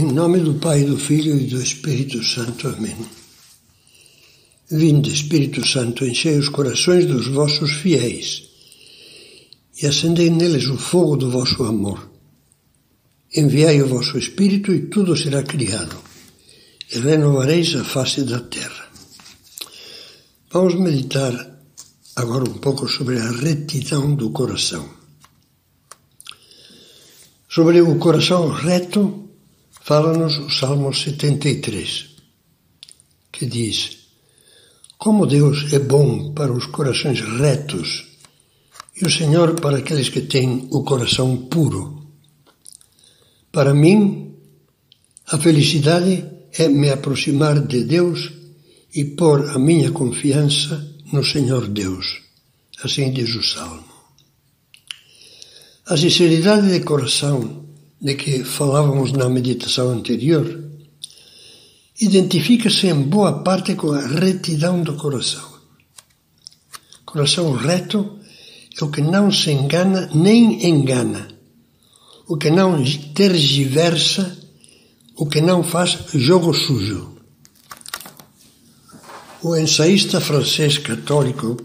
Em nome do Pai, do Filho e do Espírito Santo. Amém. Vinde, Espírito Santo, enchei os corações dos vossos fiéis e acendei neles o fogo do vosso amor. Enviai o vosso Espírito e tudo será criado, e renovareis a face da terra. Vamos meditar agora um pouco sobre a retidão do coração. Sobre o coração reto, fala-nos o Salmo 73, que diz: Como Deus é bom para os corações retos e o Senhor para aqueles que têm o coração puro. Para mim, a felicidade é me aproximar de Deus e pôr a minha confiança no Senhor Deus. Assim diz o Salmo. A sinceridade de coração de que falávamos na meditação anterior, identifica-se em boa parte com a retidão do coração. Coração reto é o que não se engana nem engana, o que não tergiversa, o que não faz jogo sujo. O ensaísta francês católico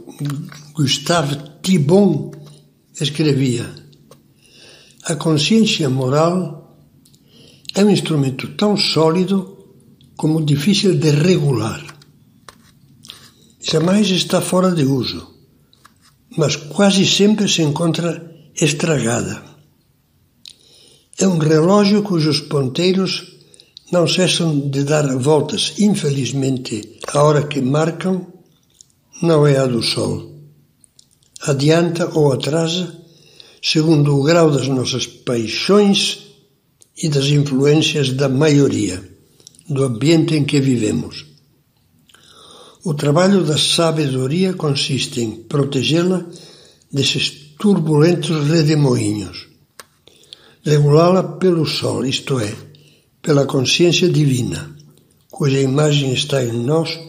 Gustave Thibon escrevia a consciência moral é um instrumento tão sólido como difícil de regular. Jamais está fora de uso, mas quase sempre se encontra estragada. É um relógio cujos ponteiros não cessam de dar voltas. Infelizmente, a hora que marcam não é a do sol. Adianta ou atrasa segundo o grau das nossas paixões e das influências da maioria, do ambiente em que vivemos. O trabalho da sabedoria consiste em protegê-la desses turbulentos redemoinhos, regulá-la pelo sol, isto é, pela consciência divina, cuja imagem está em nós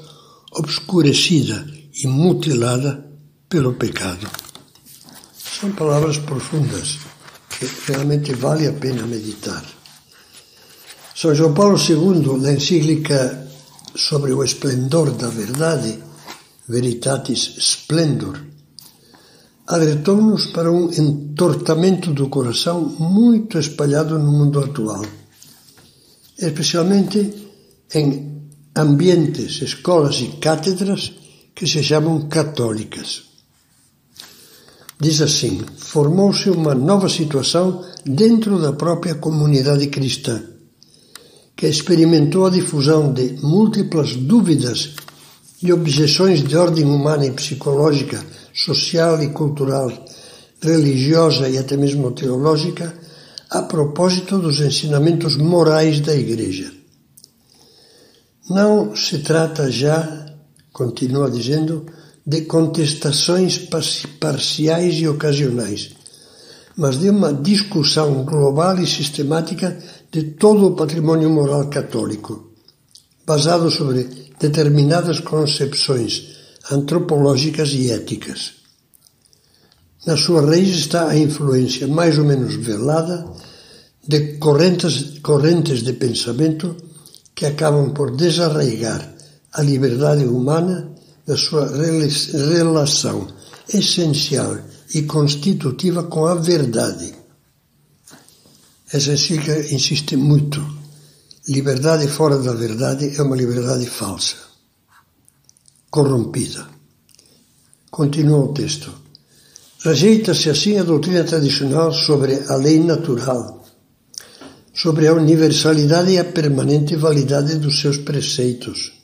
obscurecida e mutilada pelo pecado. São palavras profundas que realmente vale a pena meditar. São João Paulo II, na encíclica sobre o esplendor da verdade, Veritatis Splendor, alertou-nos para um entortamento do coração muito espalhado no mundo atual, especialmente em ambientes, escolas e cátedras que se chamam católicas. Diz assim: formou-se uma nova situação dentro da própria comunidade cristã, que experimentou a difusão de múltiplas dúvidas e objeções de ordem humana e psicológica, social e cultural, religiosa e até mesmo teológica, a propósito dos ensinamentos morais da Igreja. Não se trata já, continua dizendo, de contestações parciais e ocasionais, mas de uma discussão global e sistemática de todo o patrimônio moral católico, basado sobre determinadas concepções antropológicas e éticas. Na sua raiz está a influência mais ou menos velada de correntes, correntes de pensamento que acabam por desarraigar a liberdade humana da sua relação essencial e constitutiva com a verdade. Essa encíclica insiste muito. Liberdade fora da verdade é uma liberdade falsa, corrompida. Continua o texto. Rejeita-se assim a doutrina tradicional sobre a lei natural, sobre a universalidade e a permanente validade dos seus preceitos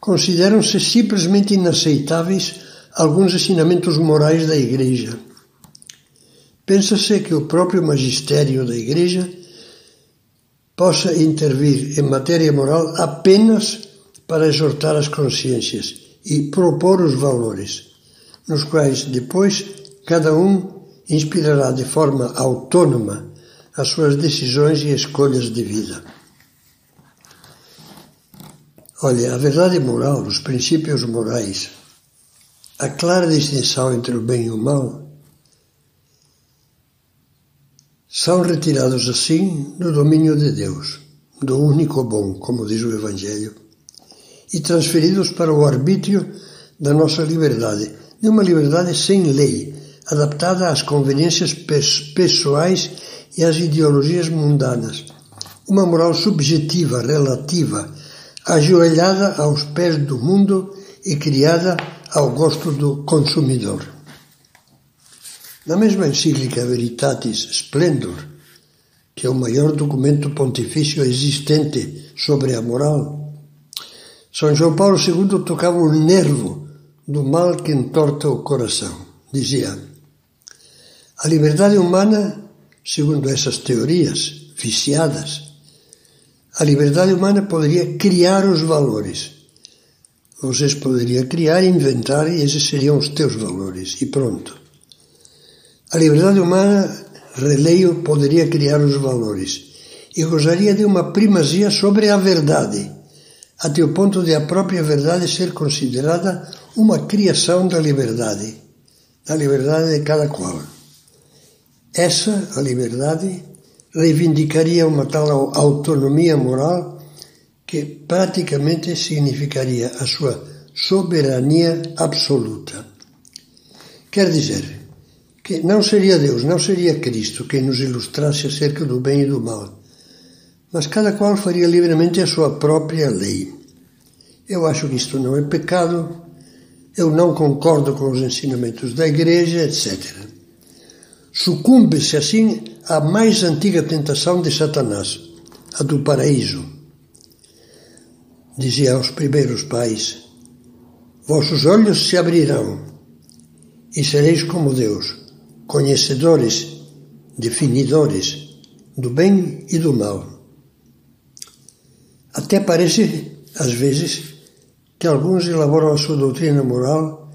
consideram-se simplesmente inaceitáveis alguns ensinamentos morais da Igreja. Pensa-se que o próprio magistério da Igreja possa intervir em matéria moral apenas para exortar as consciências e propor os valores, nos quais depois cada um inspirará de forma autônoma as suas decisões e escolhas de vida. Olha, a verdade moral, os princípios morais, a clara distinção entre o bem e o mal, são retirados assim do domínio de Deus, do único bom, como diz o Evangelho, e transferidos para o arbítrio da nossa liberdade, de uma liberdade sem lei, adaptada às conveniências pessoais e às ideologias mundanas. Uma moral subjetiva, relativa, ajoelhada aos pés do mundo e criada ao gosto do consumidor. Na mesma encíclica Veritatis Splendor, que é o maior documento pontifício existente sobre a moral, São João Paulo II tocava o nervo do mal que entorta o coração. Dizia: a liberdade humana, segundo essas teorias viciadas, a liberdade humana poderia criar os valores. Vocês poderiam criar, inventar, e esses seriam os teus valores, e pronto. A liberdade humana, releio, poderia criar os valores e gozaria de uma primazia sobre a verdade, até o ponto de a própria verdade ser considerada uma criação da liberdade, da liberdade de cada qual. Essa, a liberdade, reivindicaria uma tal autonomia moral que praticamente significaria a sua soberania absoluta. Quer dizer, que não seria Deus, não seria Cristo quem nos ilustrasse acerca do bem e do mal, mas cada qual faria livremente a sua própria lei. Eu acho que isto não é pecado, eu não concordo com os ensinamentos da Igreja, etc. Sucumbe-se assim à mais antiga tentação de Satanás, a do paraíso. Dizia aos primeiros pais: Vossos olhos se abrirão e sereis como Deus, conhecedores, definidores do bem e do mal. Até parece, às vezes, que alguns elaboram a sua doutrina moral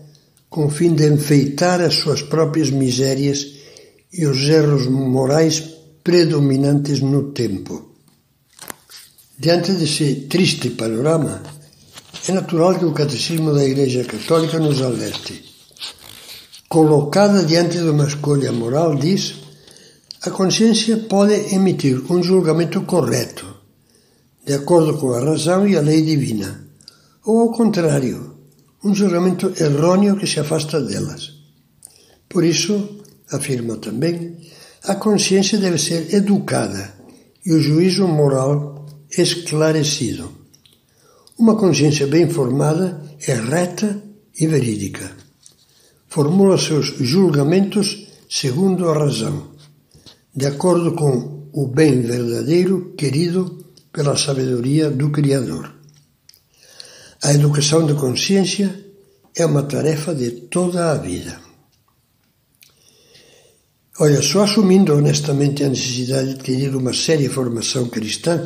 com o fim de enfeitar as suas próprias misérias e os erros morais predominantes no tempo. Diante desse triste panorama, é natural que o Catecismo da Igreja Católica nos alerte. Colocada diante de uma escolha moral, diz, a consciência pode emitir um julgamento correto, de acordo com a razão e a lei divina, ou ao contrário, um julgamento errôneo que se afasta delas. Por isso, afirma também, a consciência deve ser educada e o juízo moral esclarecido. Uma consciência bem formada é reta e verídica. Formula seus julgamentos segundo a razão, de acordo com o bem verdadeiro querido pela sabedoria do Criador. A educação da consciência é uma tarefa de toda a vida. Olha, só assumindo honestamente a necessidade de adquirir uma séria formação cristã,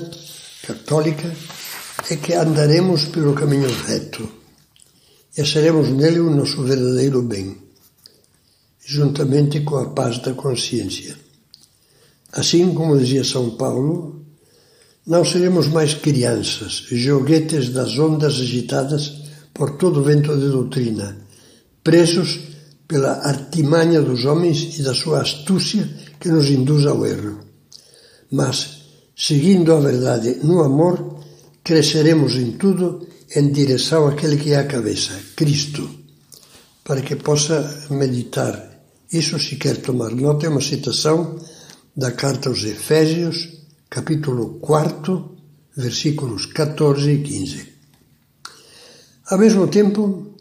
católica, é que andaremos pelo caminho reto e acharemos nele o nosso verdadeiro bem, juntamente com a paz da consciência. Assim como dizia São Paulo, não seremos mais crianças, joguetes das ondas agitadas por todo o vento de doutrina, presos pela artimanha dos homens e da sua astúcia que nos induz ao erro. Mas, seguindo a verdade no amor, cresceremos em tudo em direção àquele que é a cabeça, Cristo, para que possa meditar. Isso, se quer tomar nota, é uma citação da carta aos Efésios, capítulo 4, versículos 14 e 15. Ao mesmo tempo,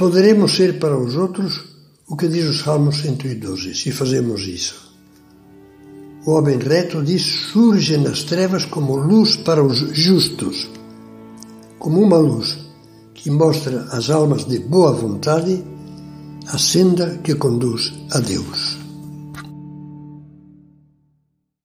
Poderemos ser para os outros o que diz o Salmo 112, se fazemos isso. O homem reto diz surge nas trevas como luz para os justos, como uma luz que mostra às almas de boa vontade a senda que conduz a Deus.